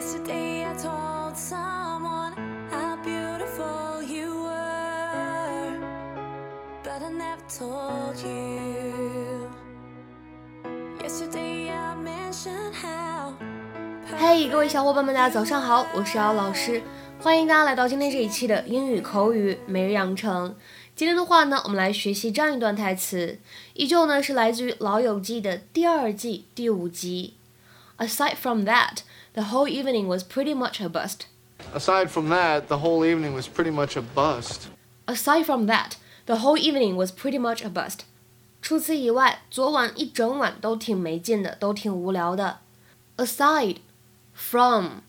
Yesterday I told someone how beautiful you were, but I never told you. Yesterday I mentioned how. 嘿各位小伙伴们，大家早上好，我是姚老师，欢迎大家来到今天这一期的英语口语每日养成。今天的话呢，我们来学习这样一段台词，依旧呢是来自于《老友记》的第二季第五集。Aside from that, the whole evening was pretty much a bust. Aside from that, the whole evening was pretty much a bust. Aside from that, the whole evening was pretty much a bust. 除此以外，昨晚一整晚都挺没劲的，都挺无聊的。Aside from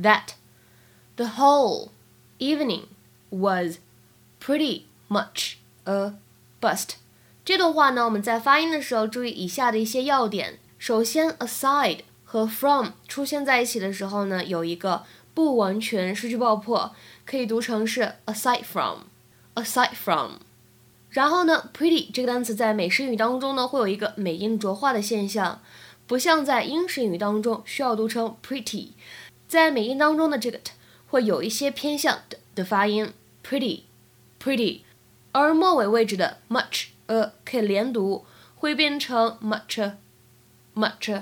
that, the whole evening was pretty much a bust. 这段话呢，我们在发音的时候注意以下的一些要点。首先，aside 和 from 出现在一起的时候呢，有一个不完全失去爆破，可以读成是 aside from，aside from。然后呢，pretty 这个单词在美式英语当中呢，会有一个美音浊化的现象，不像在英式英语当中需要读成 pretty，在美音当中的这个 t 会有一些偏向的的发音，pretty，pretty，而末尾位置的 much a 可以连读，会变成 much，much。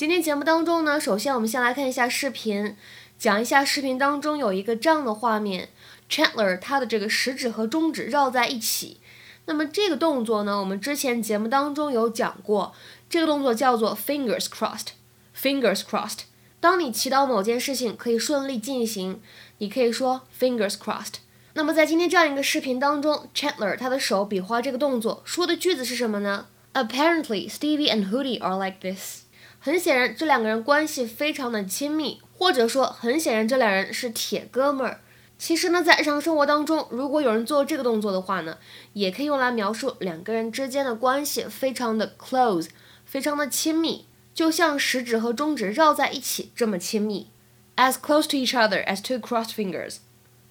今天节目当中呢，首先我们先来看一下视频，讲一下视频当中有一个这样的画面，Chandler 他的这个食指和中指绕在一起。那么这个动作呢，我们之前节目当中有讲过，这个动作叫做 fingers crossed。fingers crossed。当你祈祷某件事情可以顺利进行，你可以说 fingers crossed。那么在今天这样一个视频当中，Chandler 他的手比划这个动作，说的句子是什么呢？Apparently Stevie and Hoodie are like this。很显然，这两个人关系非常的亲密，或者说，很显然这两人是铁哥们儿。其实呢，在日常生活当中，如果有人做这个动作的话呢，也可以用来描述两个人之间的关系非常的 close，非常的亲密，就像食指和中指绕在一起这么亲密，as close to each other as two crossed fingers。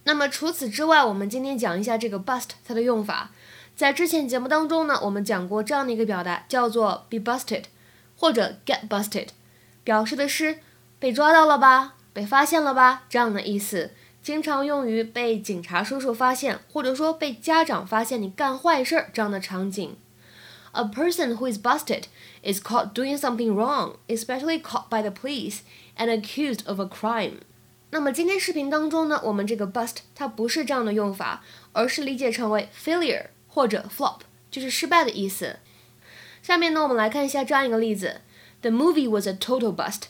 那么除此之外，我们今天讲一下这个 bust 它的用法。在之前节目当中呢，我们讲过这样的一个表达，叫做 be busted。或者 get busted，表示的是被抓到了吧，被发现了吧这样的意思，经常用于被警察叔叔发现，或者说被家长发现你干坏事儿这样的场景。A person who is busted is caught doing something wrong, especially caught by the police and accused of a crime。那么今天视频当中呢，我们这个 bust 它不是这样的用法，而是理解成为 failure 或者 flop，就是失败的意思。下面呢，我们来看一下这样一个例子：The movie was a total bust.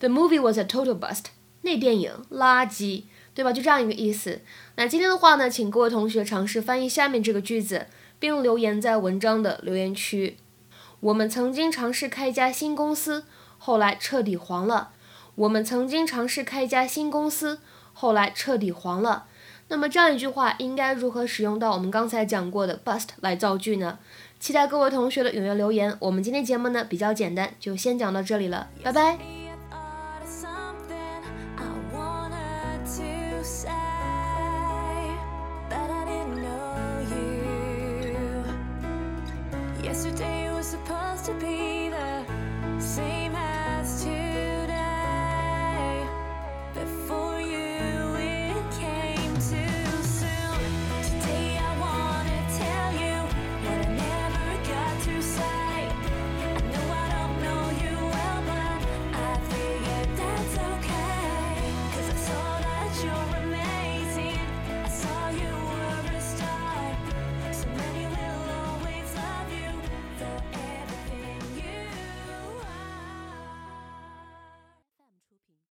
The movie was a total bust. 那电影垃圾，对吧？就这样一个意思。那今天的话呢，请各位同学尝试翻译下面这个句子，并留言在文章的留言区。我们曾经尝试开一家新公司，后来彻底黄了。我们曾经尝试开一家新公司，后来彻底黄了。那么这样一句话应该如何使用到我们刚才讲过的 bust 来造句呢？期待各位同学的踊跃留言。我们今天节目呢比较简单，就先讲到这里了，拜拜。Supposed to be the same